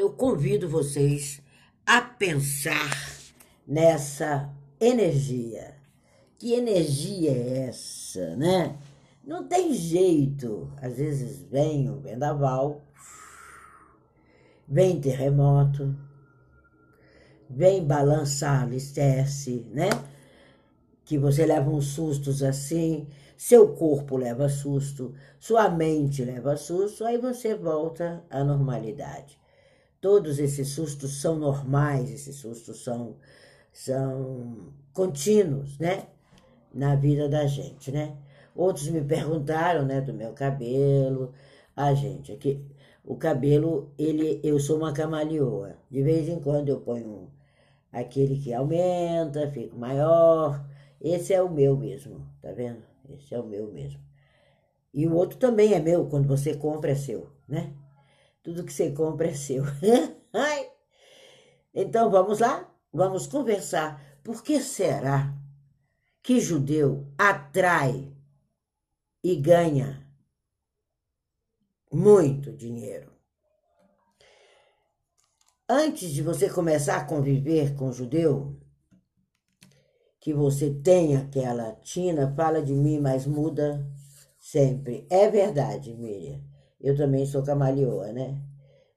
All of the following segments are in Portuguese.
Eu convido vocês a pensar nessa energia. Que energia é essa, né? Não tem jeito. Às vezes vem o vendaval, vem terremoto, vem balançar alicerce, né? Que você leva uns sustos assim, seu corpo leva susto, sua mente leva susto, aí você volta à normalidade. Todos esses sustos são normais, esses sustos são, são contínuos, né? Na vida da gente, né? Outros me perguntaram, né, do meu cabelo. A gente, aqui, o cabelo, ele, eu sou uma camaleoa. De vez em quando eu ponho aquele que aumenta, fica maior. Esse é o meu mesmo, tá vendo? Esse é o meu mesmo. E o outro também é meu, quando você compra é seu, né? Tudo que você compra é seu. então vamos lá? Vamos conversar. Por que será que judeu atrai e ganha muito dinheiro? Antes de você começar a conviver com judeu, que você tem aquela tina, fala de mim, mas muda sempre. É verdade, Miriam. Eu também sou camaleoa, né?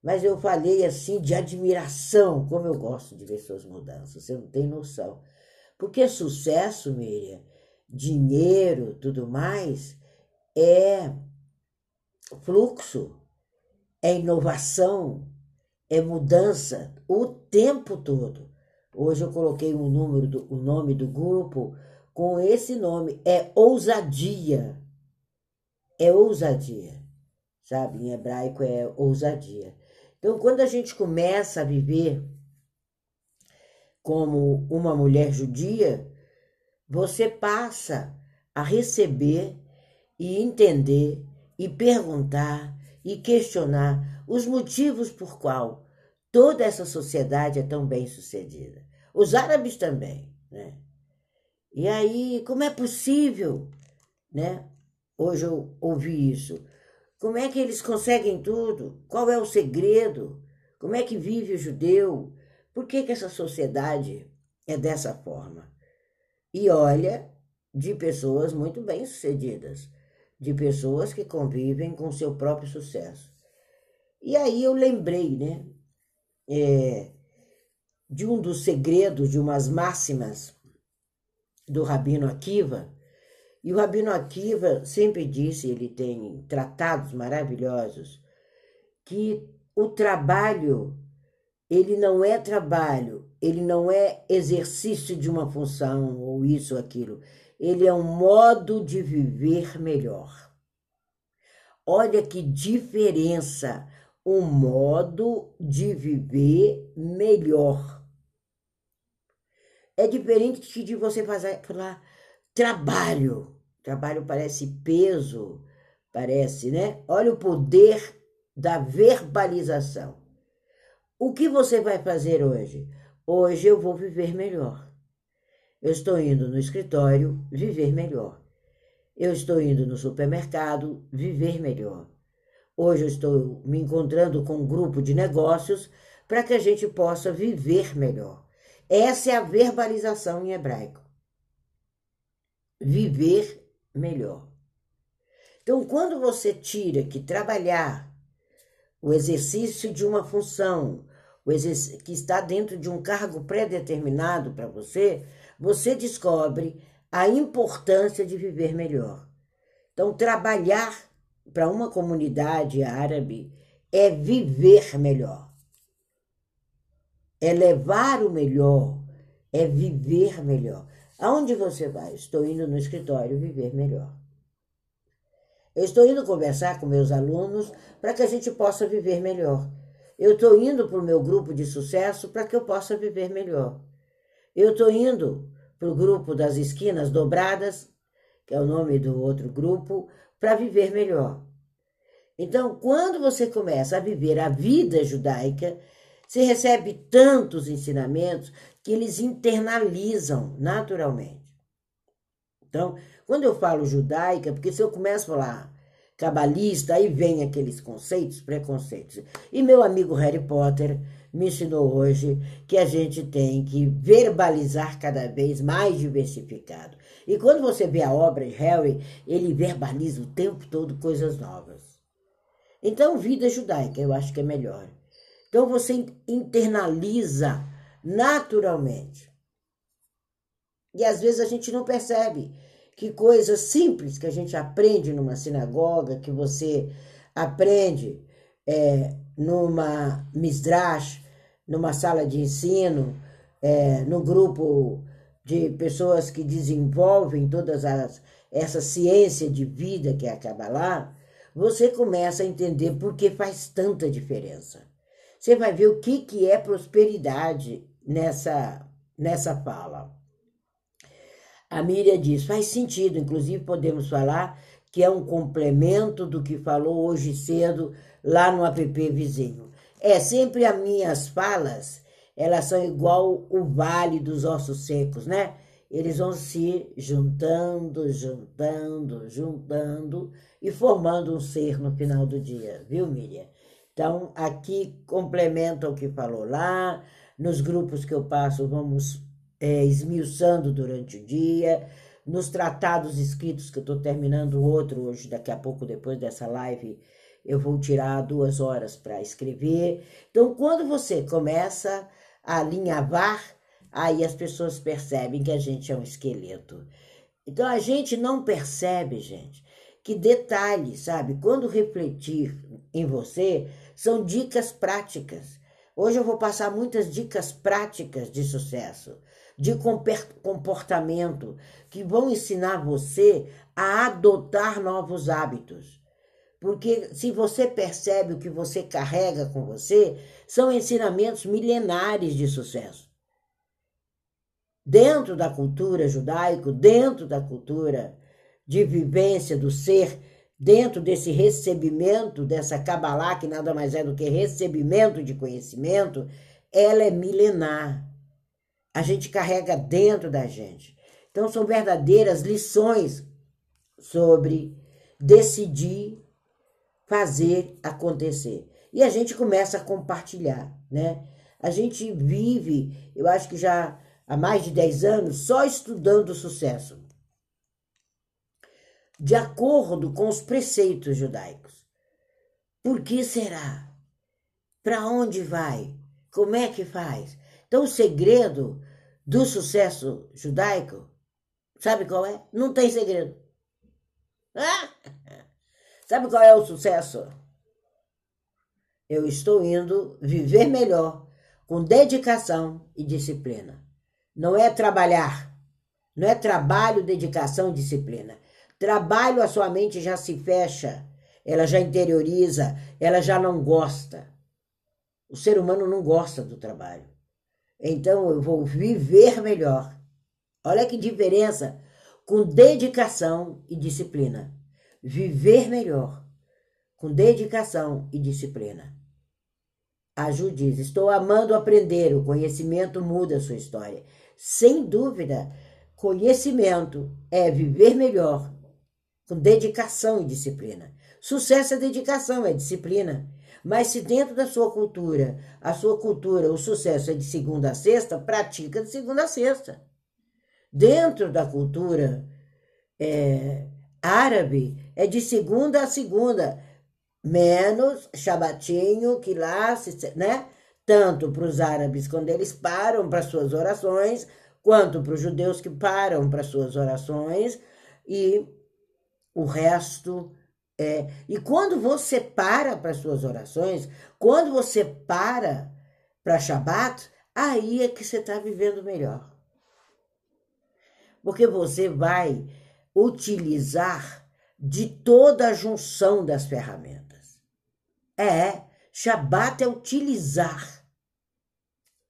Mas eu falei assim de admiração, como eu gosto de ver suas mudanças, você não tem noção. Porque sucesso, Miriam, dinheiro, tudo mais, é fluxo, é inovação, é mudança o tempo todo. Hoje eu coloquei um número do, o nome do grupo com esse nome, é ousadia. É ousadia sabe? Em hebraico é ousadia. Então, quando a gente começa a viver como uma mulher judia, você passa a receber e entender e perguntar e questionar os motivos por qual toda essa sociedade é tão bem sucedida. Os árabes também, né? E aí, como é possível, né? Hoje eu ouvi isso. Como é que eles conseguem tudo? Qual é o segredo? Como é que vive o judeu? Por que, que essa sociedade é dessa forma? E olha, de pessoas muito bem-sucedidas, de pessoas que convivem com seu próprio sucesso. E aí eu lembrei, né, é, de um dos segredos, de umas máximas do Rabino Akiva, e o Rabino Akiva sempre disse, ele tem tratados maravilhosos, que o trabalho, ele não é trabalho, ele não é exercício de uma função ou isso ou aquilo. Ele é um modo de viver melhor. Olha que diferença, um modo de viver melhor. É diferente de você fazer, falar, trabalho. Trabalho parece peso, parece, né? Olha o poder da verbalização. O que você vai fazer hoje? Hoje eu vou viver melhor. Eu estou indo no escritório viver melhor. Eu estou indo no supermercado viver melhor. Hoje eu estou me encontrando com um grupo de negócios para que a gente possa viver melhor. Essa é a verbalização em hebraico viver melhor. Então, quando você tira que trabalhar, o exercício de uma função, que está dentro de um cargo pré-determinado para você, você descobre a importância de viver melhor. Então, trabalhar para uma comunidade árabe é viver melhor. É levar o melhor, é viver melhor. Aonde você vai? Estou indo no escritório viver melhor. Eu estou indo conversar com meus alunos para que a gente possa viver melhor. Eu estou indo para o meu grupo de sucesso para que eu possa viver melhor. Eu estou indo para o grupo das esquinas dobradas, que é o nome do outro grupo, para viver melhor. Então, quando você começa a viver a vida judaica, você recebe tantos ensinamentos que eles internalizam naturalmente. Então, quando eu falo judaica, porque se eu começo a falar cabalista, aí vem aqueles conceitos, preconceitos. E meu amigo Harry Potter me ensinou hoje que a gente tem que verbalizar cada vez mais diversificado. E quando você vê a obra de Harry, ele verbaliza o tempo todo coisas novas. Então, vida judaica, eu acho que é melhor. Então, você internaliza naturalmente. E às vezes a gente não percebe que coisas simples que a gente aprende numa sinagoga, que você aprende é, numa misdrash, numa sala de ensino, é, no grupo de pessoas que desenvolvem todas as essa ciência de vida que é a Kabbalah, você começa a entender por que faz tanta diferença. Você vai ver o que, que é prosperidade nessa, nessa fala. A Miriam diz, faz sentido, inclusive podemos falar que é um complemento do que falou hoje cedo lá no app vizinho. É, sempre as minhas falas, elas são igual o vale dos ossos secos, né? Eles vão se juntando, juntando, juntando e formando um ser no final do dia, viu, Miriam? Então, aqui complementa o que falou lá, nos grupos que eu passo, vamos é, esmiuçando durante o dia, nos tratados escritos, que eu estou terminando outro hoje, daqui a pouco, depois dessa live, eu vou tirar duas horas para escrever. Então, quando você começa a alinhavar, aí as pessoas percebem que a gente é um esqueleto. Então, a gente não percebe, gente, que detalhes, sabe? Quando refletir em você, são dicas práticas. Hoje eu vou passar muitas dicas práticas de sucesso de comportamento que vão ensinar você a adotar novos hábitos. Porque se você percebe o que você carrega com você, são ensinamentos milenares de sucesso. Dentro da cultura judaico, dentro da cultura de vivência do ser, dentro desse recebimento, dessa Kabbalah, que nada mais é do que recebimento de conhecimento, ela é milenar a gente carrega dentro da gente. Então, são verdadeiras lições sobre decidir fazer acontecer. E a gente começa a compartilhar, né? A gente vive, eu acho que já há mais de 10 anos, só estudando o sucesso. De acordo com os preceitos judaicos. Por que será? Para onde vai? Como é que faz? Então, o segredo do sucesso judaico, sabe qual é? Não tem segredo. Ah! Sabe qual é o sucesso? Eu estou indo viver melhor, com dedicação e disciplina. Não é trabalhar, não é trabalho, dedicação, disciplina. Trabalho, a sua mente já se fecha, ela já interioriza, ela já não gosta. O ser humano não gosta do trabalho. Então eu vou viver melhor. Olha que diferença com dedicação e disciplina. Viver melhor com dedicação e disciplina. A Ju diz: Estou amando aprender, o conhecimento muda a sua história. Sem dúvida, conhecimento é viver melhor com dedicação e disciplina. Sucesso é dedicação, é disciplina. Mas se dentro da sua cultura, a sua cultura, o sucesso é de segunda a sexta, pratica de segunda a sexta. Dentro da cultura é, árabe, é de segunda a segunda, menos Shabatinho, que lá, né? Tanto para os árabes, quando eles param para suas orações, quanto para os judeus que param para suas orações, e o resto é, e quando você para para suas orações, quando você para para Shabat, aí é que você está vivendo melhor. Porque você vai utilizar de toda a junção das ferramentas. É, Shabat é utilizar,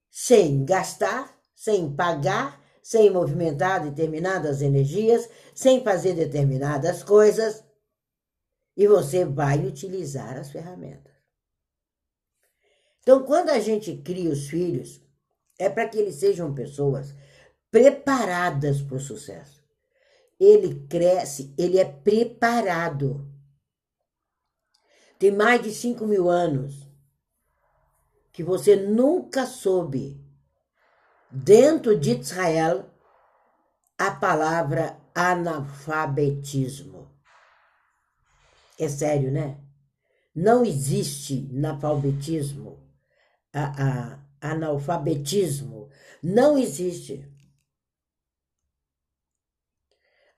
sem gastar, sem pagar, sem movimentar determinadas energias, sem fazer determinadas coisas e você vai utilizar as ferramentas. Então, quando a gente cria os filhos, é para que eles sejam pessoas preparadas para o sucesso. Ele cresce, ele é preparado. tem mais de 5 mil anos, que você nunca soube, dentro de Israel, a palavra analfabetismo. É sério, né? Não existe analfabetismo, a, a, analfabetismo. Não existe.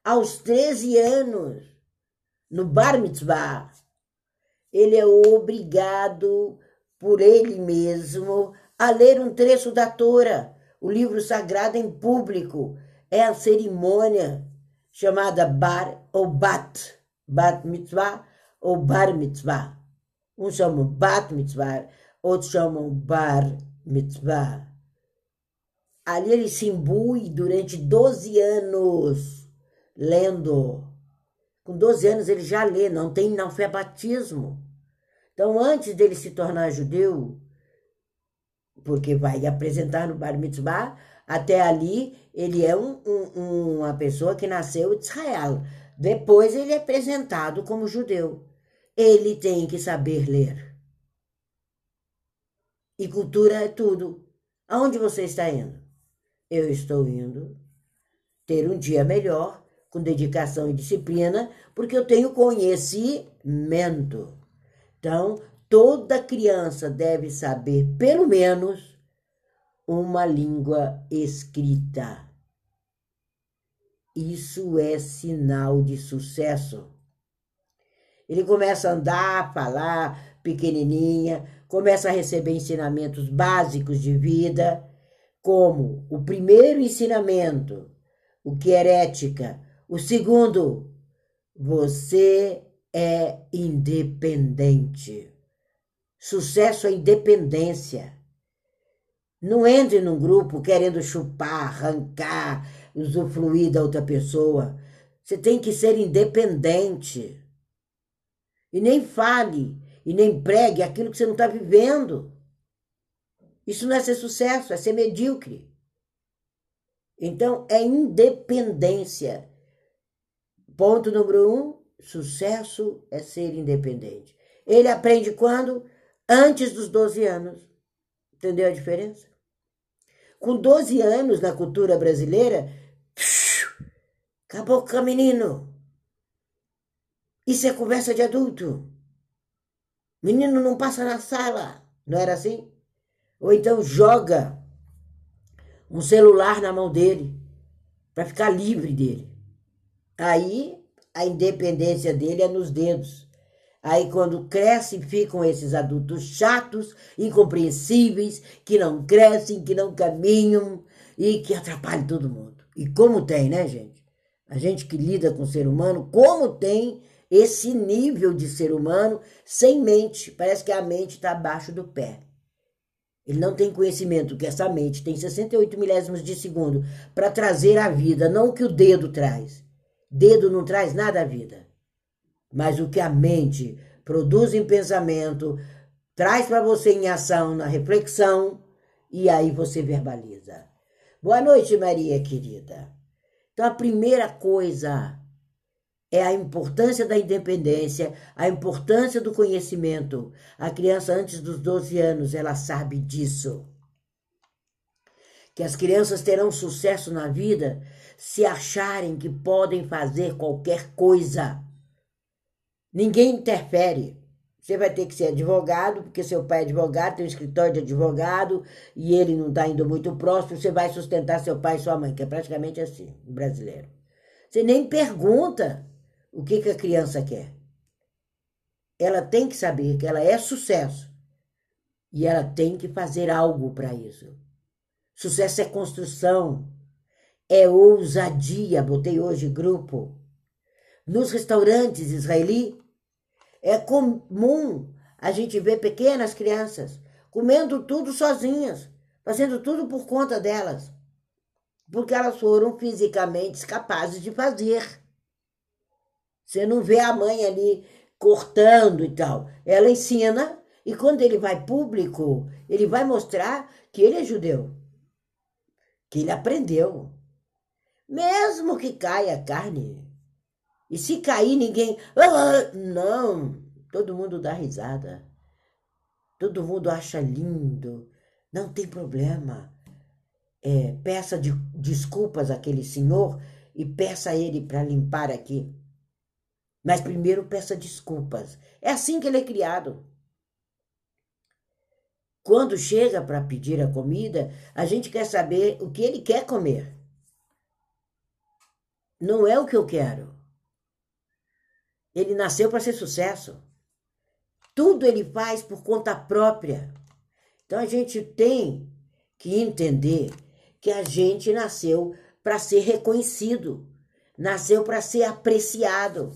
Aos 13 anos, no Bar Mitzvah, ele é obrigado por ele mesmo a ler um trecho da Torá, o livro sagrado em público. É a cerimônia chamada Bar ou Bat, Bat Mitzvah ou Bar Mitzvah. Uns chamam Bat Mitzvah, outros chamam Bar Mitzvah. Ali ele se imbui durante 12 anos lendo. Com 12 anos ele já lê, não tem analfabetismo. Então, antes dele se tornar judeu, porque vai apresentar no Bar Mitzvah, até ali ele é um, um, uma pessoa que nasceu de Israel. Depois ele é apresentado como judeu. Ele tem que saber ler. E cultura é tudo. Aonde você está indo? Eu estou indo ter um dia melhor, com dedicação e disciplina, porque eu tenho conhecimento. Então, toda criança deve saber, pelo menos, uma língua escrita. Isso é sinal de sucesso. Ele começa a andar, falar, pequenininha, começa a receber ensinamentos básicos de vida, como o primeiro ensinamento, o que é ética, o segundo, você é independente. Sucesso é independência. Não entre num grupo querendo chupar, arrancar, usufruir da outra pessoa. Você tem que ser independente. E nem fale, e nem pregue aquilo que você não está vivendo. Isso não é ser sucesso, é ser medíocre. Então, é independência. Ponto número um: Sucesso é ser independente. Ele aprende quando? Antes dos 12 anos. Entendeu a diferença? Com 12 anos na cultura brasileira, acabou com o menino. Isso é conversa de adulto. Menino não passa na sala. Não era assim? Ou então joga um celular na mão dele para ficar livre dele. Aí a independência dele é nos dedos. Aí, quando crescem, ficam esses adultos chatos, incompreensíveis, que não crescem, que não caminham e que atrapalham todo mundo. E como tem, né, gente? A gente que lida com o ser humano, como tem esse nível de ser humano sem mente. Parece que a mente está abaixo do pé. Ele não tem conhecimento que essa mente tem 68 milésimos de segundo para trazer a vida, não o que o dedo traz. Dedo não traz nada à vida. Mas o que a mente produz em pensamento, traz para você em ação, na reflexão, e aí você verbaliza. Boa noite, Maria querida. Então, a primeira coisa é a importância da independência, a importância do conhecimento. A criança, antes dos 12 anos, ela sabe disso. Que as crianças terão sucesso na vida se acharem que podem fazer qualquer coisa. Ninguém interfere. Você vai ter que ser advogado, porque seu pai é advogado, tem um escritório de advogado e ele não está indo muito próximo. Você vai sustentar seu pai e sua mãe, que é praticamente assim, brasileiro. Você nem pergunta o que, que a criança quer. Ela tem que saber que ela é sucesso e ela tem que fazer algo para isso. Sucesso é construção, é ousadia. Botei hoje grupo. Nos restaurantes israeli, é comum a gente ver pequenas crianças comendo tudo sozinhas, fazendo tudo por conta delas, porque elas foram fisicamente capazes de fazer. Você não vê a mãe ali cortando e tal. Ela ensina e quando ele vai público, ele vai mostrar que ele é judeu, que ele aprendeu. Mesmo que caia carne. E se cair, ninguém. Não, todo mundo dá risada, todo mundo acha lindo, não tem problema. É, peça de, desculpas àquele senhor e peça a ele para limpar aqui. Mas primeiro peça desculpas. É assim que ele é criado. Quando chega para pedir a comida, a gente quer saber o que ele quer comer. Não é o que eu quero. Ele nasceu para ser sucesso. Tudo ele faz por conta própria. Então a gente tem que entender que a gente nasceu para ser reconhecido, nasceu para ser apreciado.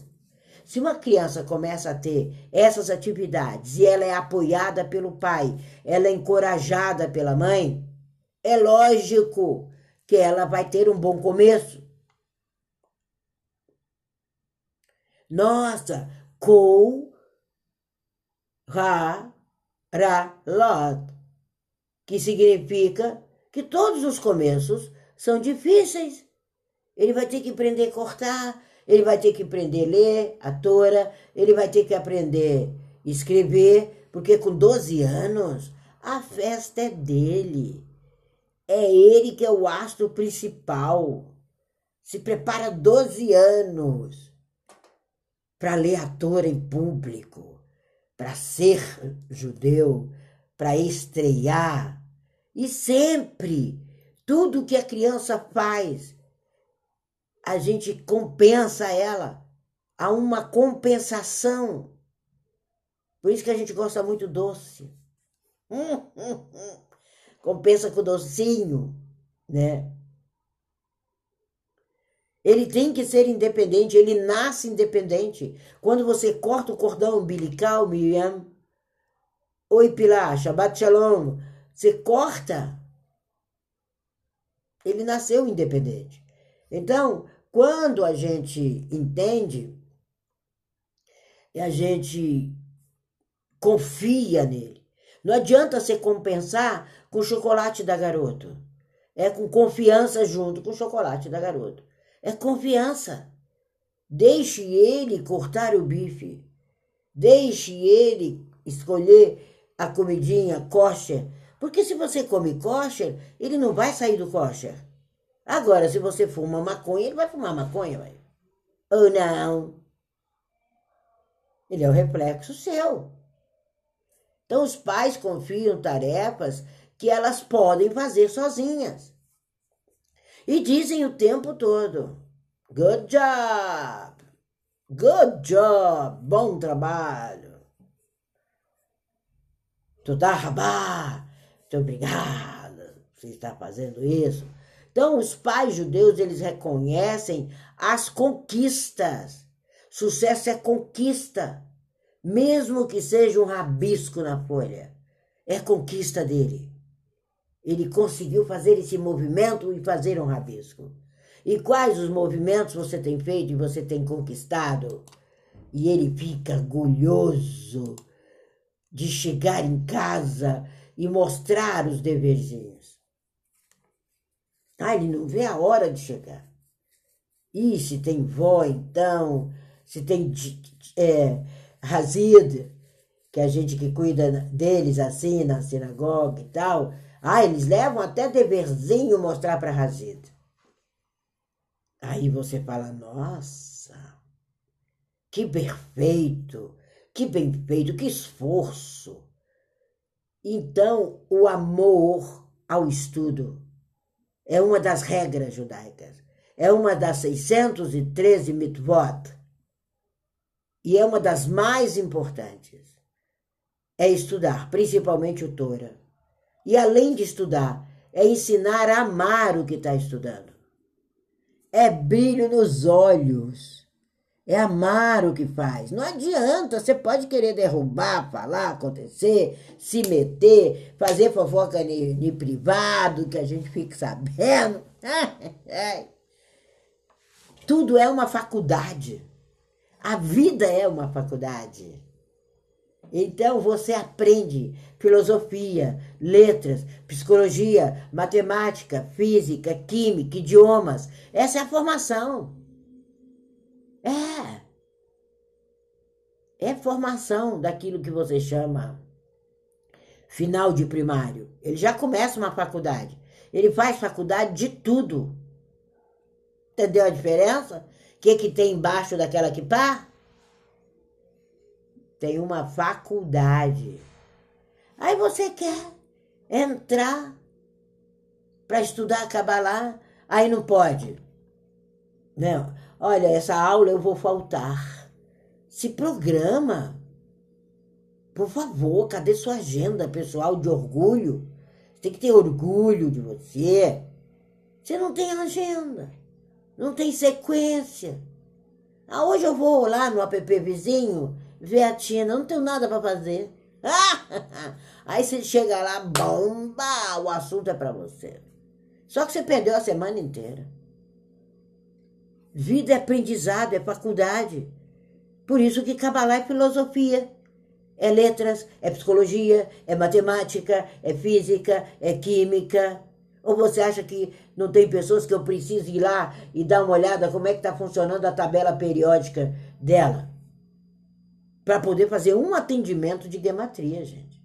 Se uma criança começa a ter essas atividades e ela é apoiada pelo pai, ela é encorajada pela mãe, é lógico que ela vai ter um bom começo. Nossa, kou, ra, ra, lot, que significa que todos os começos são difíceis. Ele vai ter que aprender a cortar, ele vai ter que aprender a ler a Torá, ele vai ter que aprender a escrever, porque com 12 anos a festa é dele. É ele que é o astro principal. Se prepara 12 anos para ler a Torá em público, para ser judeu, para estrear. E sempre, tudo que a criança faz, a gente compensa ela. Há uma compensação. Por isso que a gente gosta muito doce. Hum, hum, hum. Compensa com docinho, né? Ele tem que ser independente, ele nasce independente. Quando você corta o cordão umbilical, Miriam, oi Pilar, Shabbat Shalom, você corta, ele nasceu independente. Então, quando a gente entende e a gente confia nele, não adianta você compensar com o chocolate da garoto. É com confiança junto com o chocolate da garoto. É confiança. Deixe ele cortar o bife. Deixe ele escolher a comidinha kosher. Porque se você come kosher, ele não vai sair do kosher. Agora, se você fuma maconha, ele vai fumar maconha, vai. Ou não. Ele é o reflexo seu. Então, os pais confiam tarefas que elas podem fazer sozinhas. E dizem o tempo todo: Good job! Good job! Bom trabalho! Tudarabá! Muito obrigado! Você está fazendo isso. Então, os pais judeus, eles reconhecem as conquistas. Sucesso é conquista, mesmo que seja um rabisco na folha. É conquista dele. Ele conseguiu fazer esse movimento e fazer um rabisco. E quais os movimentos você tem feito e você tem conquistado? E ele fica orgulhoso de chegar em casa e mostrar os deverzinhos. Ah, ele não vê a hora de chegar. E se tem vó, então, se tem é, Hazid, que é a gente que cuida deles assim na sinagoga e tal, ah, eles levam até deverzinho mostrar para Hazid. Aí você fala, nossa, que perfeito, que bem feito, que esforço. Então, o amor ao estudo é uma das regras judaicas, é uma das 613 mitvot e é uma das mais importantes. É estudar, principalmente o Torah. E além de estudar, é ensinar a amar o que está estudando. É brilho nos olhos. É amar o que faz. Não adianta, você pode querer derrubar, falar, acontecer, se meter, fazer fofoca em privado, que a gente fique sabendo. Tudo é uma faculdade. A vida é uma faculdade. Então você aprende filosofia, letras, psicologia, matemática, física, química, idiomas. Essa é a formação. É. é formação daquilo que você chama final de primário. Ele já começa uma faculdade. Ele faz faculdade de tudo. Entendeu a diferença? O que, que tem embaixo daquela que pá? Tem uma faculdade. Aí você quer entrar para estudar Kabbalah, aí não pode. Não. Olha, essa aula eu vou faltar. Se programa. Por favor, cadê sua agenda pessoal de orgulho? Você tem que ter orgulho de você. Você não tem agenda não tem sequência. Ah, hoje eu vou lá no app vizinho ver a Tina, não tenho nada para fazer. Aí você chega lá, bomba, o assunto é para você. Só que você perdeu a semana inteira. Vida é aprendizado, é faculdade. Por isso que Kabbalah é filosofia. É letras, é psicologia, é matemática, é física, é química, ou você acha que não tem pessoas que eu preciso ir lá e dar uma olhada como é que está funcionando a tabela periódica dela? Para poder fazer um atendimento de gematria, gente.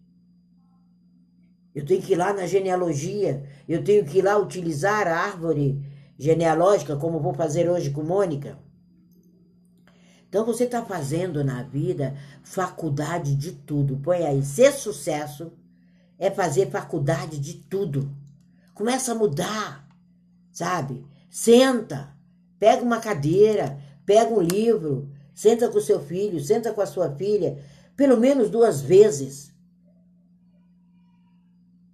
Eu tenho que ir lá na genealogia, eu tenho que ir lá utilizar a árvore genealógica, como vou fazer hoje com Mônica. Então você está fazendo na vida faculdade de tudo. Põe aí, ser sucesso é fazer faculdade de tudo. Começa a mudar, sabe? Senta, pega uma cadeira, pega um livro, senta com seu filho, senta com a sua filha, pelo menos duas vezes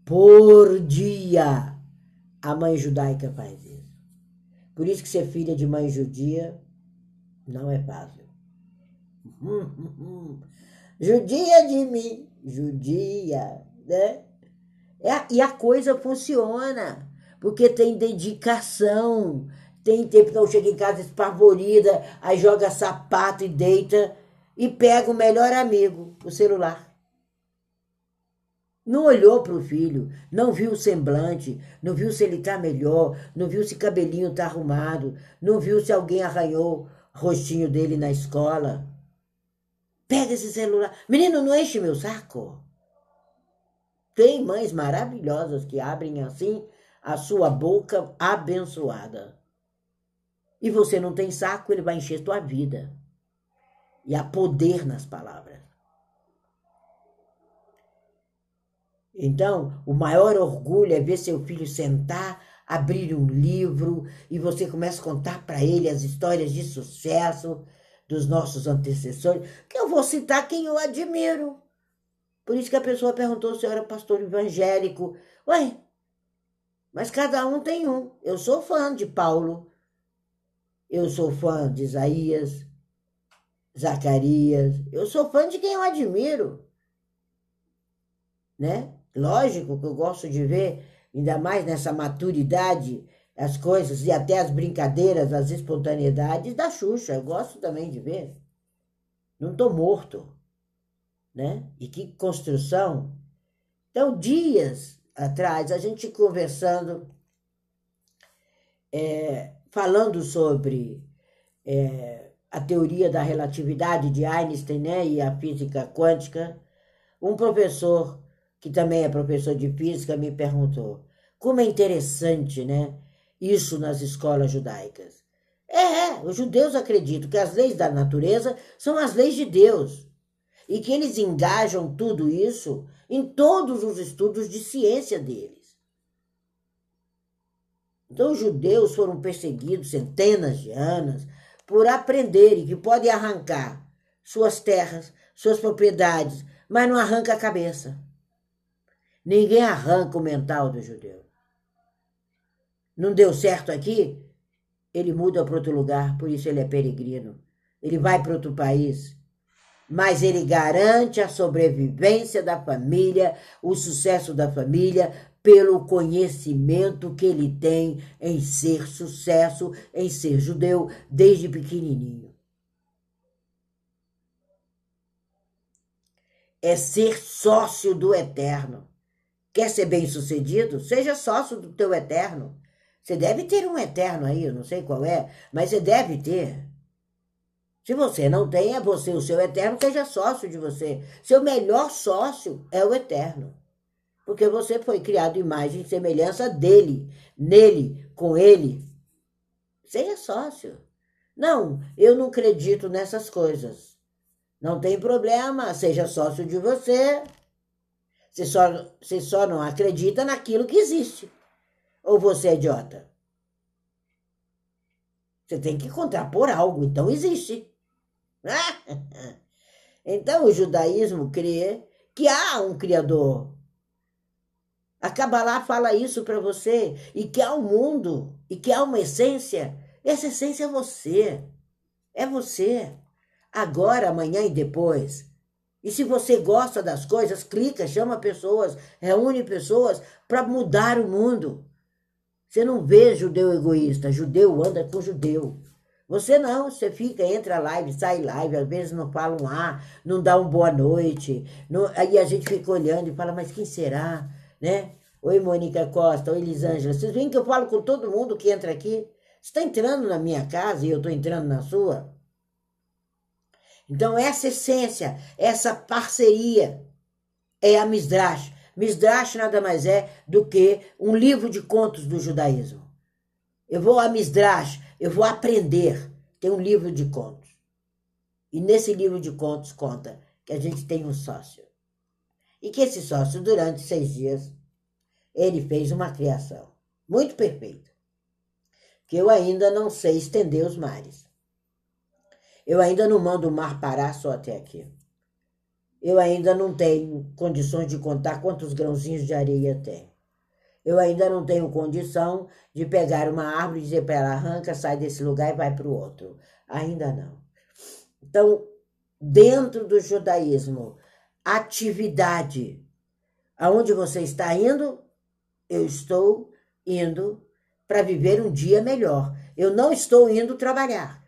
por dia. A mãe judaica faz isso. Por isso que ser filha de mãe judia não é fácil. judia de mim, judia, né? É, e a coisa funciona, porque tem dedicação. Tem tempo, então chega em casa espavorida, aí joga sapato e deita e pega o melhor amigo, o celular. Não olhou para o filho, não viu o semblante, não viu se ele está melhor, não viu se cabelinho está arrumado, não viu se alguém arranhou o rostinho dele na escola. Pega esse celular. Menino, não enche meu saco. Tem mães maravilhosas que abrem assim a sua boca abençoada. E você não tem saco, ele vai encher tua vida. E há poder nas palavras. Então, o maior orgulho é ver seu filho sentar, abrir um livro e você começa a contar para ele as histórias de sucesso dos nossos antecessores, que eu vou citar quem eu admiro. Por isso que a pessoa perguntou se eu era pastor evangélico. Ué, mas cada um tem um. Eu sou fã de Paulo. Eu sou fã de Isaías, Zacarias. Eu sou fã de quem eu admiro. Né? Lógico que eu gosto de ver, ainda mais nessa maturidade, as coisas e até as brincadeiras, as espontaneidades da Xuxa. Eu gosto também de ver. Não estou morto né? E que construção. Então, dias atrás, a gente conversando, é, falando sobre é, a teoria da relatividade de Einstein né, e a física quântica, um professor, que também é professor de física, me perguntou como é interessante né, isso nas escolas judaicas. É, é, os judeus acreditam que as leis da natureza são as leis de Deus e que eles engajam tudo isso em todos os estudos de ciência deles. Então, os judeus foram perseguidos centenas de anos por aprenderem que podem arrancar suas terras, suas propriedades, mas não arranca a cabeça. Ninguém arranca o mental do judeu. Não deu certo aqui? Ele muda para outro lugar, por isso ele é peregrino. Ele vai para outro país mas ele garante a sobrevivência da família, o sucesso da família, pelo conhecimento que ele tem em ser sucesso, em ser judeu desde pequenininho. É ser sócio do eterno. Quer ser bem-sucedido? Seja sócio do teu eterno. Você deve ter um eterno aí, eu não sei qual é, mas você deve ter. Se você não tem, é você, o seu eterno, seja sócio de você. Seu melhor sócio é o eterno. Porque você foi criado imagem e semelhança dele, nele, com ele. Seja sócio. Não, eu não acredito nessas coisas. Não tem problema, seja sócio de você. Você só, você só não acredita naquilo que existe. Ou você é idiota? Você tem que contrapor algo, então existe. Então o judaísmo crê que há um Criador. A Kabbalah fala isso para você, e que há um mundo, e que há uma essência. Essa essência é você. É você. Agora, amanhã e depois. E se você gosta das coisas, clica, chama pessoas, reúne pessoas para mudar o mundo. Você não vê judeu egoísta, judeu anda com judeu. Você não, você fica, entra live, sai live, às vezes não fala um ah, não dá um boa noite. Não, aí a gente fica olhando e fala, mas quem será? Né? Oi, Mônica Costa, oi, Lisângela. Vocês veem que eu falo com todo mundo que entra aqui? Você está entrando na minha casa e eu estou entrando na sua? Então, essa essência, essa parceria é a Misdrash. Misdrash nada mais é do que um livro de contos do judaísmo. Eu vou a Misdrash, eu vou aprender. Tem um livro de contos. E nesse livro de contos conta que a gente tem um sócio. E que esse sócio, durante seis dias, ele fez uma criação muito perfeita. Que eu ainda não sei estender os mares. Eu ainda não mando o mar parar só até aqui. Eu ainda não tenho condições de contar quantos grãozinhos de areia tem. Eu ainda não tenho condição de pegar uma árvore e dizer para ela arranca, sai desse lugar e vai para o outro. Ainda não. Então, dentro do judaísmo, atividade. Aonde você está indo? Eu estou indo para viver um dia melhor. Eu não estou indo trabalhar.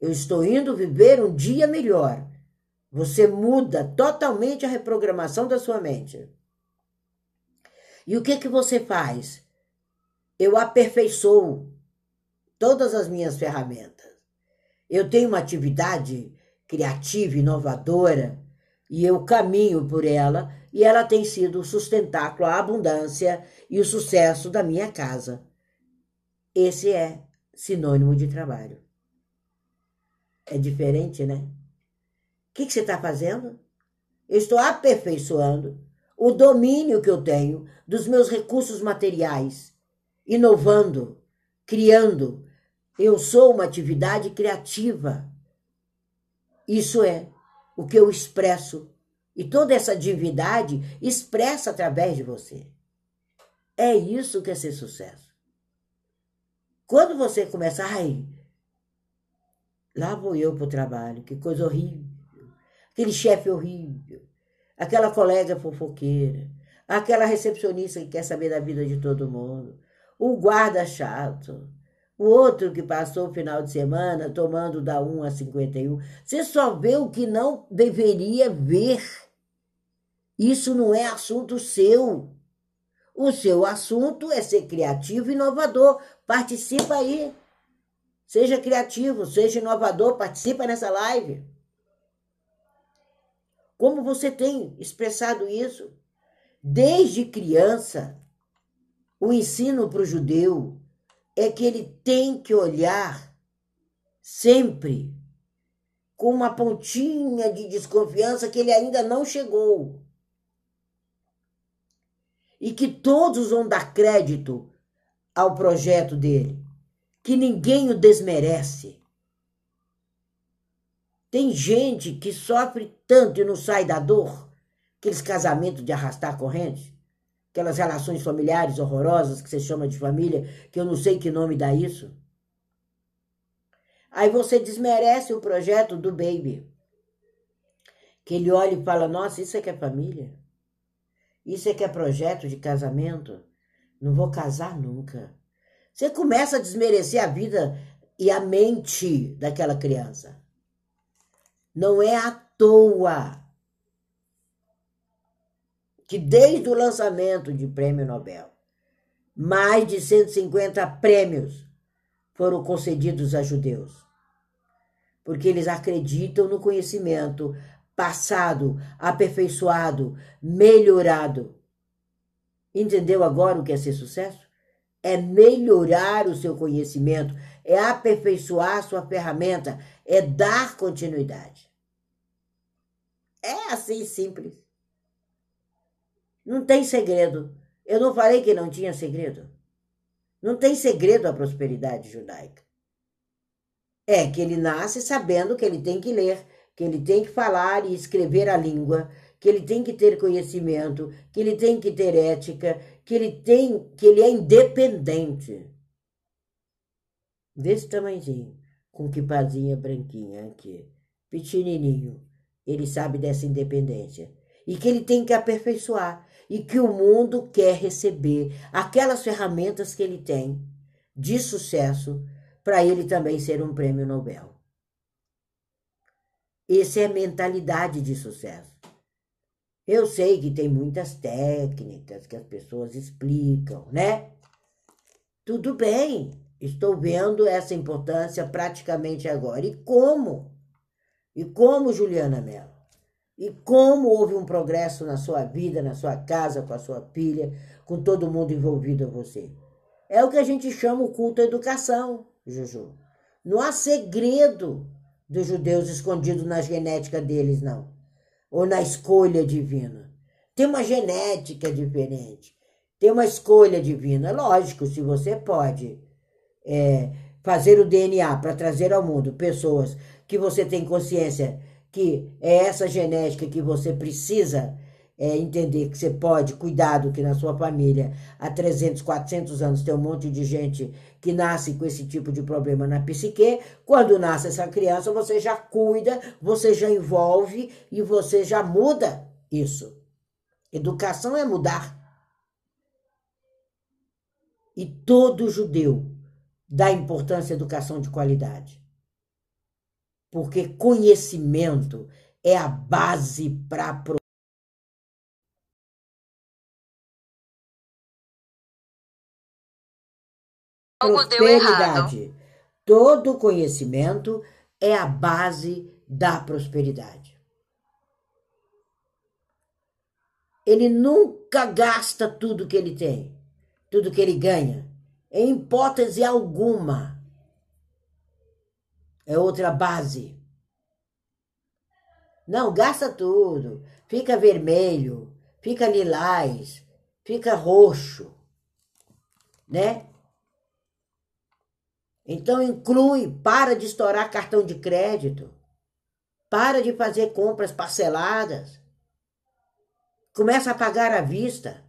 Eu estou indo viver um dia melhor. Você muda totalmente a reprogramação da sua mente. E o que que você faz? Eu aperfeiçoo todas as minhas ferramentas. Eu tenho uma atividade criativa, inovadora, e eu caminho por ela, e ela tem sido o sustentáculo, a abundância e o sucesso da minha casa. Esse é sinônimo de trabalho. É diferente, né? O que, que você está fazendo? Eu estou aperfeiçoando o domínio que eu tenho dos meus recursos materiais, inovando, criando. Eu sou uma atividade criativa. Isso é o que eu expresso. E toda essa divindade expressa através de você. É isso que é ser sucesso. Quando você começa, ai, lá vou eu para o trabalho, que coisa horrível, aquele chefe horrível, aquela colega fofoqueira, aquela recepcionista que quer saber da vida de todo mundo, o guarda chato, o outro que passou o final de semana tomando da 1 a 51. Você só vê o que não deveria ver. Isso não é assunto seu. O seu assunto é ser criativo e inovador. Participa aí. Seja criativo, seja inovador, participa nessa live. Como você tem expressado isso? Desde criança, o ensino para o judeu é que ele tem que olhar sempre com uma pontinha de desconfiança que ele ainda não chegou. E que todos vão dar crédito ao projeto dele, que ninguém o desmerece. Tem gente que sofre tanto e não sai da dor, aqueles casamentos de arrastar corrente, aquelas relações familiares horrorosas que você chama de família, que eu não sei que nome dá isso. Aí você desmerece o projeto do baby. Que ele olha e fala: Nossa, isso é que é família? Isso é que é projeto de casamento? Não vou casar nunca. Você começa a desmerecer a vida e a mente daquela criança. Não é à toa que desde o lançamento de Prêmio Nobel, mais de 150 prêmios foram concedidos a judeus. porque eles acreditam no conhecimento passado, aperfeiçoado, melhorado. Entendeu agora o que é ser sucesso? É melhorar o seu conhecimento, é aperfeiçoar sua ferramenta, é dar continuidade. É assim simples. Não tem segredo. Eu não falei que não tinha segredo. Não tem segredo a prosperidade judaica. É que ele nasce sabendo que ele tem que ler, que ele tem que falar e escrever a língua, que ele tem que ter conhecimento, que ele tem que ter ética, que ele tem, que ele é independente. Desse tamanhozinho, com que pazinha branquinha aqui, pequenininho, ele sabe dessa independência e que ele tem que aperfeiçoar e que o mundo quer receber aquelas ferramentas que ele tem de sucesso para ele também ser um prêmio Nobel. Essa é a mentalidade de sucesso. Eu sei que tem muitas técnicas que as pessoas explicam, né? Tudo bem, estou vendo essa importância praticamente agora. E como? E como, Juliana Mello? E como houve um progresso na sua vida, na sua casa, com a sua filha, com todo mundo envolvido a você? É o que a gente chama o culto à educação, Juju. Não há segredo dos judeus escondido na genética deles, não. Ou na escolha divina. Tem uma genética diferente. Tem uma escolha divina. Lógico, se você pode é, fazer o DNA para trazer ao mundo pessoas que você tem consciência que é essa genética que você precisa é, entender que você pode, cuidado que na sua família há 300, 400 anos tem um monte de gente que nasce com esse tipo de problema na psique. Quando nasce essa criança, você já cuida, você já envolve e você já muda isso. Educação é mudar. E todo judeu dá importância à educação de qualidade. Porque conhecimento é a base para a prosperidade. Todo conhecimento é a base da prosperidade. Ele nunca gasta tudo que ele tem, tudo que ele ganha, em hipótese alguma. É outra base. Não, gasta tudo. Fica vermelho, fica lilás, fica roxo, né? Então inclui, para de estourar cartão de crédito, para de fazer compras parceladas, começa a pagar à vista.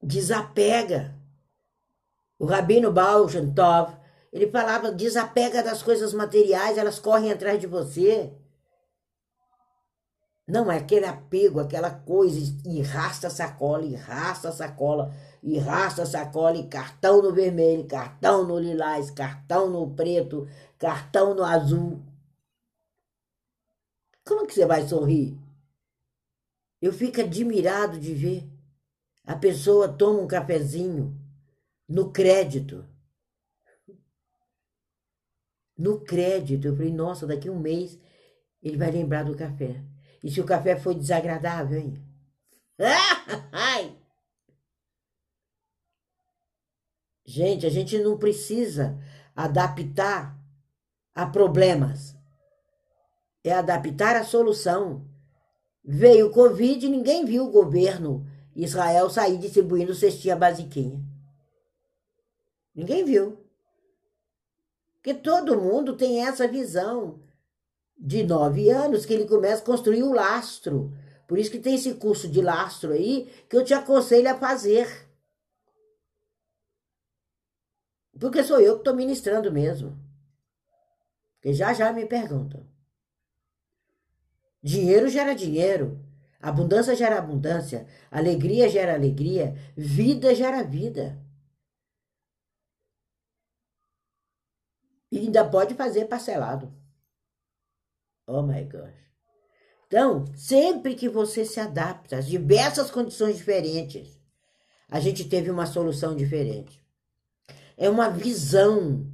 Desapega. O Rabino Baal Tov, ele falava, desapega das coisas materiais, elas correm atrás de você. Não, é aquele apego, aquela coisa, e rasta a sacola, e rasta a sacola, e rasta a sacola, e cartão no vermelho, cartão no lilás, cartão no preto, cartão no azul. Como que você vai sorrir? Eu fico admirado de ver. A pessoa toma um cafezinho no crédito. No crédito. Eu falei, nossa, daqui um mês ele vai lembrar do café. E se o café foi desagradável, hein? Gente, a gente não precisa adaptar a problemas. É adaptar a solução. Veio o Covid e ninguém viu o governo Israel sair distribuindo cestinha basiquinha. Ninguém viu. Porque todo mundo tem essa visão de nove anos que ele começa a construir o lastro. Por isso que tem esse curso de lastro aí que eu te aconselho a fazer. Porque sou eu que estou ministrando mesmo. Porque já já me perguntam. Dinheiro gera dinheiro. Abundância gera abundância. Alegria gera alegria. Vida gera vida. E ainda pode fazer parcelado. Oh my gosh. Então, sempre que você se adapta às diversas condições diferentes, a gente teve uma solução diferente. é uma visão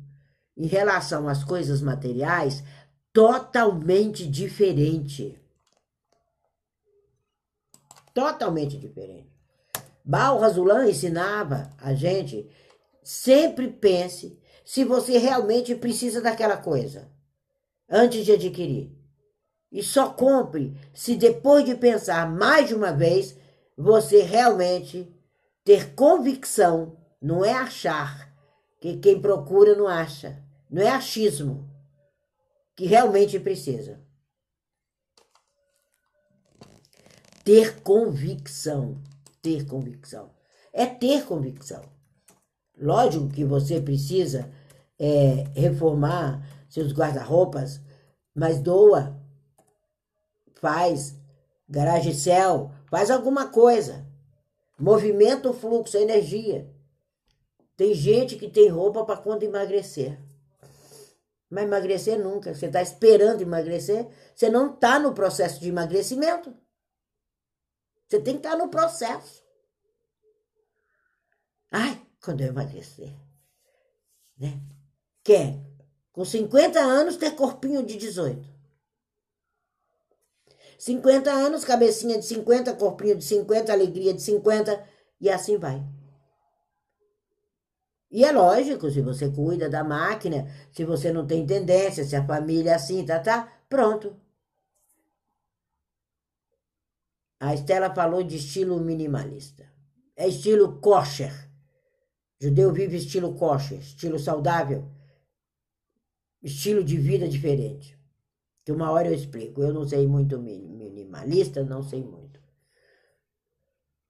em relação às coisas materiais totalmente diferente. Totalmente diferente. Baal Razulan ensinava a gente sempre pense se você realmente precisa daquela coisa antes de adquirir. E só compre se depois de pensar mais de uma vez você realmente ter convicção, não é achar, que quem procura não acha, não é achismo, que realmente precisa. Ter convicção, ter convicção. É ter convicção. Lógico que você precisa é, reformar seus guarda-roupas, mas doa, faz, garagem céu, faz alguma coisa. Movimenta o fluxo, a energia. Tem gente que tem roupa para quando emagrecer. Mas emagrecer nunca. Você está esperando emagrecer, você não está no processo de emagrecimento. Você tem que estar tá no processo. Ai, quando eu emagrecer. Né? Quer, com 50 anos, ter corpinho de 18. 50 anos, cabecinha de 50, corpinho de 50, alegria de 50, e assim vai. E é lógico, se você cuida da máquina, se você não tem tendência, se a família é assim, tá, tá, pronto. A Estela falou de estilo minimalista. É estilo kosher. Judeu vive estilo kosher, estilo saudável, estilo de vida diferente que uma hora eu explico. Eu não sei muito minimalista, não sei muito.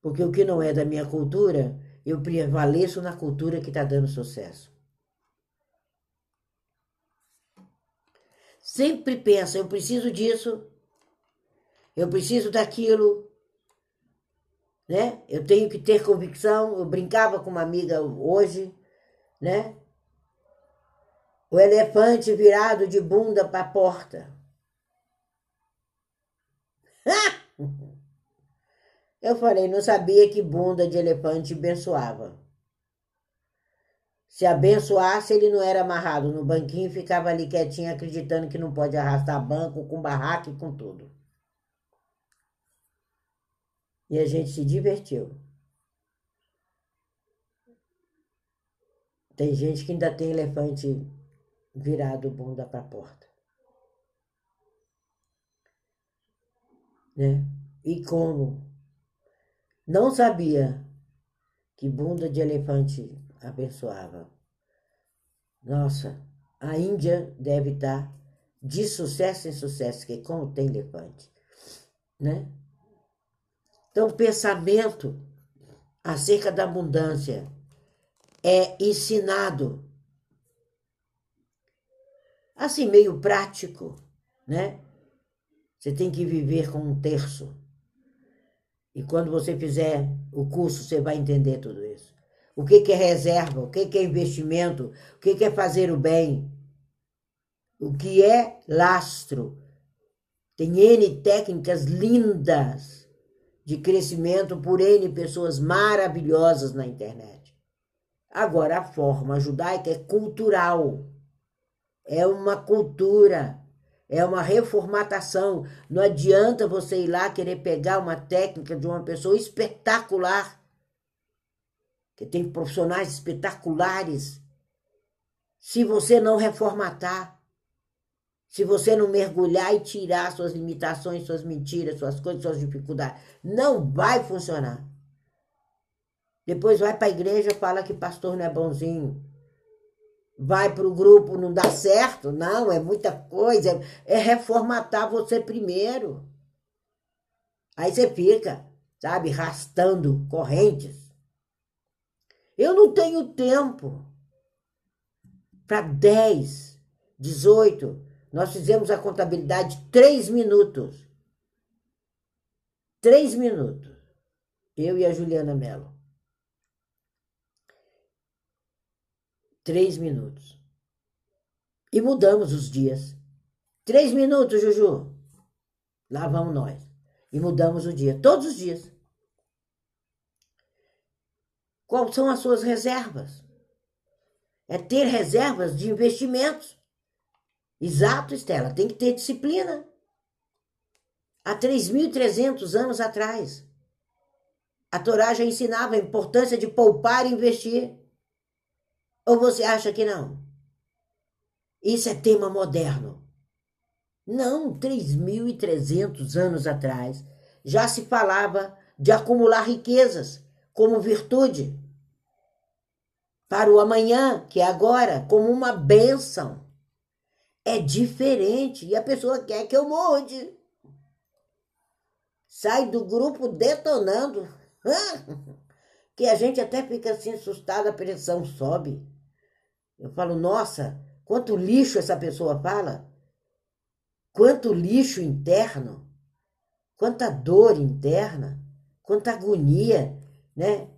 Porque o que não é da minha cultura, eu prevaleço na cultura que está dando sucesso. Sempre pensa, eu preciso disso, eu preciso daquilo, né? Eu tenho que ter convicção. Eu brincava com uma amiga hoje, né? O elefante virado de bunda para a porta. Eu falei, não sabia que bunda de elefante abençoava. Se abençoasse, ele não era amarrado no banquinho e ficava ali quietinho, acreditando que não pode arrastar banco com barraco e com tudo. E a gente se divertiu. Tem gente que ainda tem elefante virado bunda para a porta. né? E como não sabia que bunda de elefante abençoava. Nossa, a Índia deve estar de sucesso em sucesso, que como tem elefante, né? Então, pensamento acerca da abundância é ensinado assim meio prático, né? Você tem que viver com um terço. E quando você fizer o curso, você vai entender tudo isso. O que, é reserva, o que, é investimento, o que, é fazer o bem, o que é lastro. Tem N técnicas lindas de crescimento por N pessoas maravilhosas na internet. Agora, a forma judaica é cultural, é uma cultura. É uma reformatação. Não adianta você ir lá querer pegar uma técnica de uma pessoa espetacular, que tem profissionais espetaculares, se você não reformatar, se você não mergulhar e tirar suas limitações, suas mentiras, suas coisas, suas dificuldades, não vai funcionar. Depois vai para a igreja e fala que pastor não é bonzinho vai para o grupo, não dá certo. Não, é muita coisa. É reformatar você primeiro. Aí você fica, sabe, rastando correntes. Eu não tenho tempo para 10, 18. Nós fizemos a contabilidade três minutos. Três minutos. Eu e a Juliana Mello. Três minutos. E mudamos os dias. Três minutos, Juju. Lá vamos nós. E mudamos o dia, todos os dias. Quais são as suas reservas? É ter reservas de investimentos. Exato, Estela, tem que ter disciplina. Há 3.300 anos atrás, a Torá já ensinava a importância de poupar e investir. Ou você acha que não? Isso é tema moderno. Não, 3.300 anos atrás já se falava de acumular riquezas como virtude para o amanhã, que é agora, como uma bênção. É diferente e a pessoa quer que eu mude. Sai do grupo detonando. que a gente até fica assim assustado, a pressão sobe. Eu falo, nossa, quanto lixo essa pessoa fala. Quanto lixo interno. Quanta dor interna. Quanta agonia, né?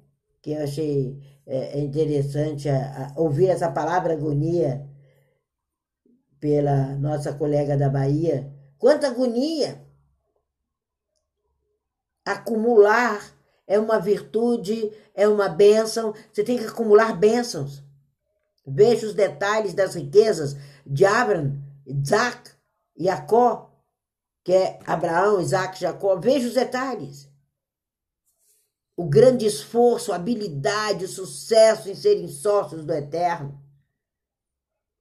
Que eu achei é, é interessante a, a ouvir essa palavra agonia pela nossa colega da Bahia. Quanta agonia! Acumular é uma virtude, é uma bênção. Você tem que acumular bênçãos. Veja os detalhes das riquezas de Abraão, Isaac, Jacó, que é Abraão, Isaac, Jacó. Veja os detalhes. O grande esforço, habilidade, sucesso em serem sócios do Eterno.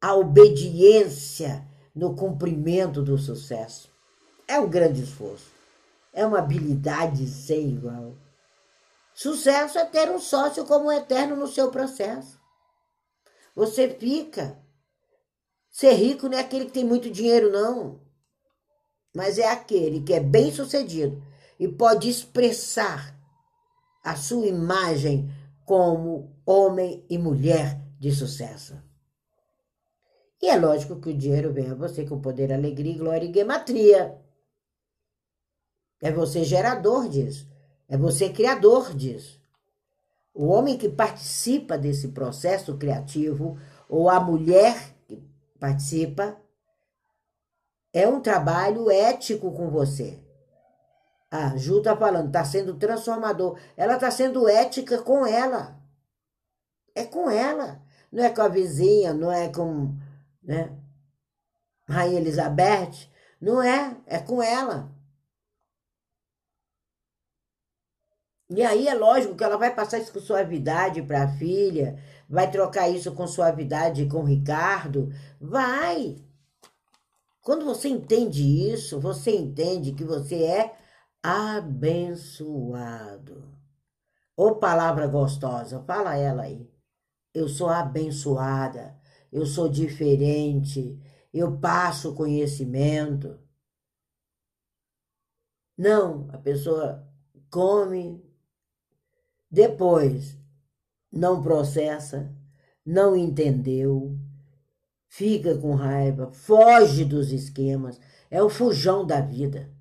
A obediência no cumprimento do sucesso. É um grande esforço. É uma habilidade sem igual. Sucesso é ter um sócio como eterno no seu processo. Você fica. Ser rico não é aquele que tem muito dinheiro, não. Mas é aquele que é bem sucedido e pode expressar a sua imagem como homem e mulher de sucesso. E é lógico que o dinheiro vem a você com poder, alegria, glória e gematria. É você gerador disso. É você criador disso. O homem que participa desse processo criativo, ou a mulher que participa, é um trabalho ético com você. A Ju está falando, está sendo transformador. Ela está sendo ética com ela. É com ela. Não é com a vizinha, não é com né, Rainha Elizabeth. Não é, é com ela. E aí é lógico que ela vai passar isso com suavidade para a filha, vai trocar isso com suavidade com o Ricardo. Vai! Quando você entende isso, você entende que você é abençoado. Ô palavra gostosa, fala ela aí. Eu sou abençoada, eu sou diferente, eu passo conhecimento. Não, a pessoa come, depois, não processa, não entendeu, fica com raiva, foge dos esquemas, é o fujão da vida.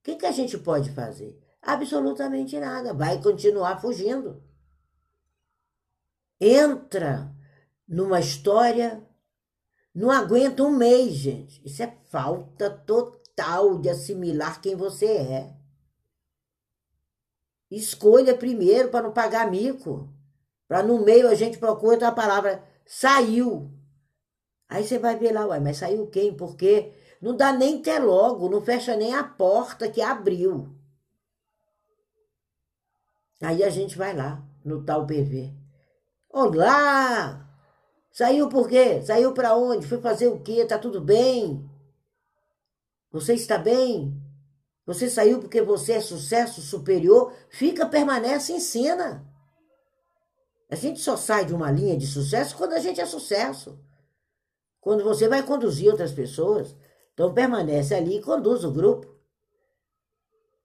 O que, que a gente pode fazer? Absolutamente nada, vai continuar fugindo. Entra numa história, não aguenta um mês, gente. Isso é falta total de assimilar quem você é. Escolha primeiro para não pagar mico. Para no meio a gente procura outra palavra. Saiu. Aí você vai ver lá, ué, mas saiu quem? Por quê? Não dá nem até logo, não fecha nem a porta que abriu. Aí a gente vai lá, no tal PV. Olá! Saiu por quê? Saiu para onde? Foi fazer o quê? Tá tudo bem? Você está bem? Você saiu porque você é sucesso superior, fica, permanece em cena. A gente só sai de uma linha de sucesso quando a gente é sucesso. Quando você vai conduzir outras pessoas, então permanece ali e conduz o grupo.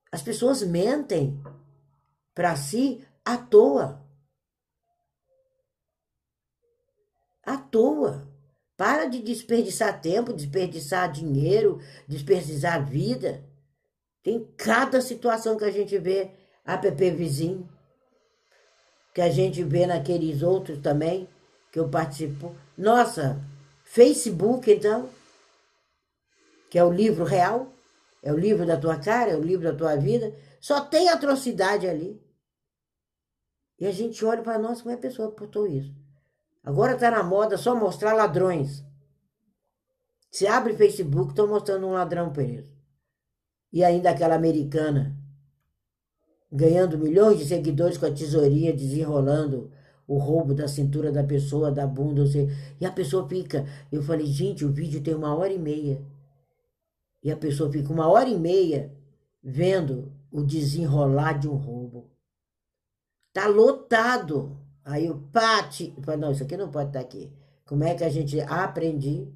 As pessoas mentem para si à toa. À toa. Para de desperdiçar tempo, desperdiçar dinheiro, desperdiçar vida. Tem cada situação que a gente vê, app vizinho, que a gente vê naqueles outros também, que eu participo. Nossa, Facebook, então, que é o livro real, é o livro da tua cara, é o livro da tua vida, só tem atrocidade ali. E a gente olha para nossa, como é a pessoa botou isso? Agora está na moda só mostrar ladrões. Se abre Facebook, estão mostrando um ladrão preso. E ainda aquela americana ganhando milhões de seguidores com a tesourinha, desenrolando o roubo da cintura da pessoa, da bunda, sei, e a pessoa fica. Eu falei, gente, o vídeo tem uma hora e meia. E a pessoa fica uma hora e meia vendo o desenrolar de um roubo. Tá lotado. Aí o Pati, não, isso aqui não pode estar tá aqui. Como é que a gente aprendi?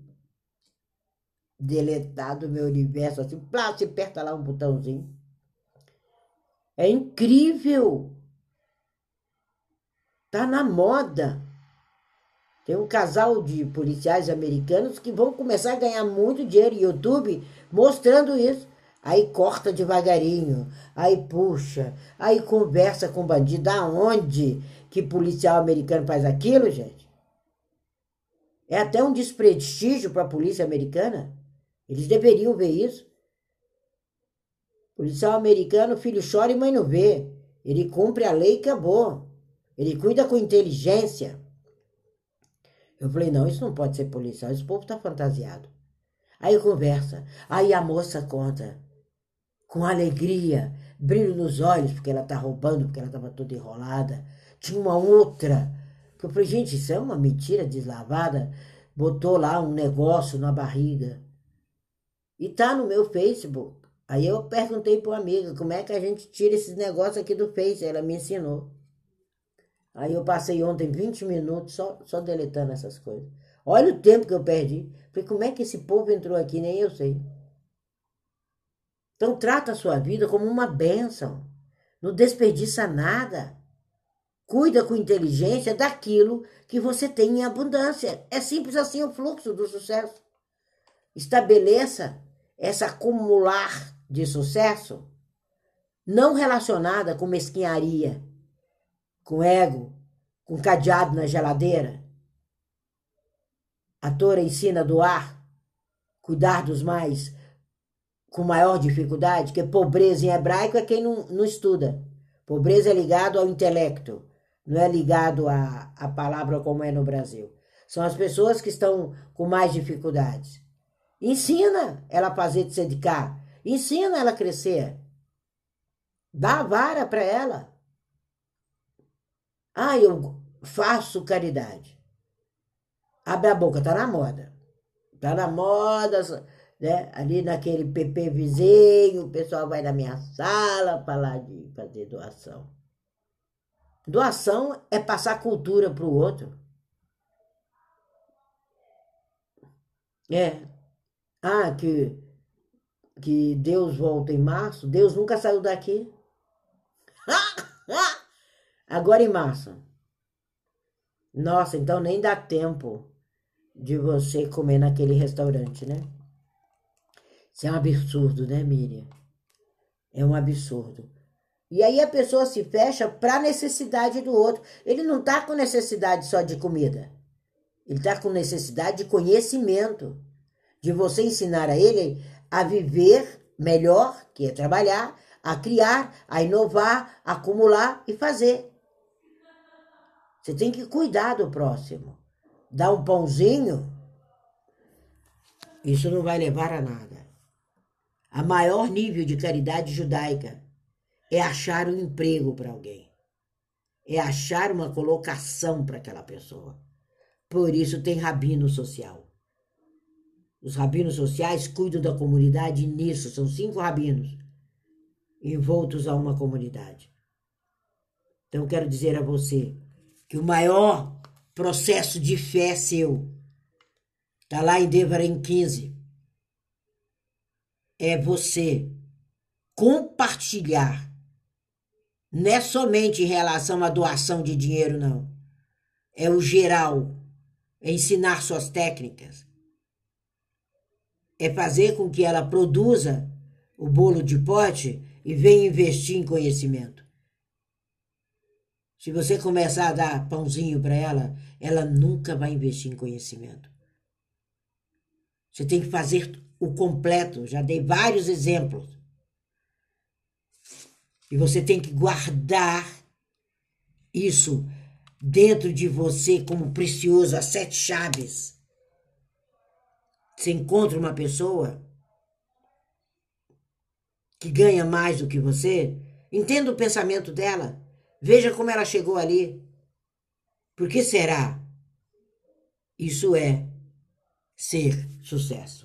Deletar do meu universo, assim, plá, se aperta lá um botãozinho. É incrível. Tá na moda. Tem um casal de policiais americanos que vão começar a ganhar muito dinheiro no YouTube mostrando isso. Aí corta devagarinho, aí puxa, aí conversa com bandido. Aonde que policial americano faz aquilo, gente? É até um desprestígio para a polícia americana. Eles deveriam ver isso. Policial americano, filho chora e mãe não vê. Ele cumpre a lei e acabou. Ele cuida com inteligência. Eu falei, não, isso não pode ser policial, esse povo tá fantasiado. Aí conversa, aí a moça conta, com alegria, brilho nos olhos, porque ela tá roubando, porque ela tava toda enrolada. Tinha uma outra, eu falei, gente, isso é uma mentira deslavada. Botou lá um negócio na barriga. E tá no meu Facebook. Aí eu perguntei para uma amiga como é que a gente tira esses negócios aqui do Face. Ela me ensinou. Aí eu passei ontem 20 minutos só, só deletando essas coisas. Olha o tempo que eu perdi. Falei, como é que esse povo entrou aqui? Nem eu sei. Então trata a sua vida como uma bênção. Não desperdiça nada. Cuida com inteligência daquilo que você tem em abundância. É simples assim o fluxo do sucesso. Estabeleça essa acumular de sucesso não relacionada com mesquinharia, com ego, com cadeado na geladeira. A Torá ensina a doar, cuidar dos mais com maior dificuldade, que pobreza em hebraico é quem não, não estuda. Pobreza é ligado ao intelecto, não é ligado à, à palavra como é no Brasil. São as pessoas que estão com mais dificuldades. Ensina ela a fazer de se dedicar, Ensina ela a crescer. Dá a vara para ela. Ah, eu faço caridade. Abre a boca, tá na moda. Tá na moda, né? Ali naquele PP vizinho, o pessoal vai na minha sala falar de fazer doação. Doação é passar cultura para o outro. É. Ah, que que Deus volta em março, Deus nunca saiu daqui. Agora em março. Nossa, então nem dá tempo de você comer naquele restaurante, né? Isso é um absurdo, né, Miriam? É um absurdo. E aí a pessoa se fecha para a necessidade do outro. Ele não está com necessidade só de comida. Ele está com necessidade de conhecimento. De você ensinar a ele a viver melhor, que é trabalhar, a criar, a inovar, a acumular e fazer. Você tem que cuidar do próximo. Dar um pãozinho, isso não vai levar a nada. A maior nível de caridade judaica é achar um emprego para alguém. É achar uma colocação para aquela pessoa. Por isso tem rabino social. Os rabinos sociais cuidam da comunidade nisso, são cinco rabinos envoltos a uma comunidade. Então, quero dizer a você que o maior processo de fé seu está lá em Devarim 15. É você compartilhar. Não é somente em relação à doação de dinheiro, não. É o geral. É ensinar suas técnicas é fazer com que ela produza o bolo de pote e venha investir em conhecimento. Se você começar a dar pãozinho para ela, ela nunca vai investir em conhecimento. Você tem que fazer o completo. Já dei vários exemplos. E você tem que guardar isso dentro de você como precioso, as sete chaves. Você encontra uma pessoa que ganha mais do que você, entenda o pensamento dela, veja como ela chegou ali. Por que será? Isso é ser sucesso.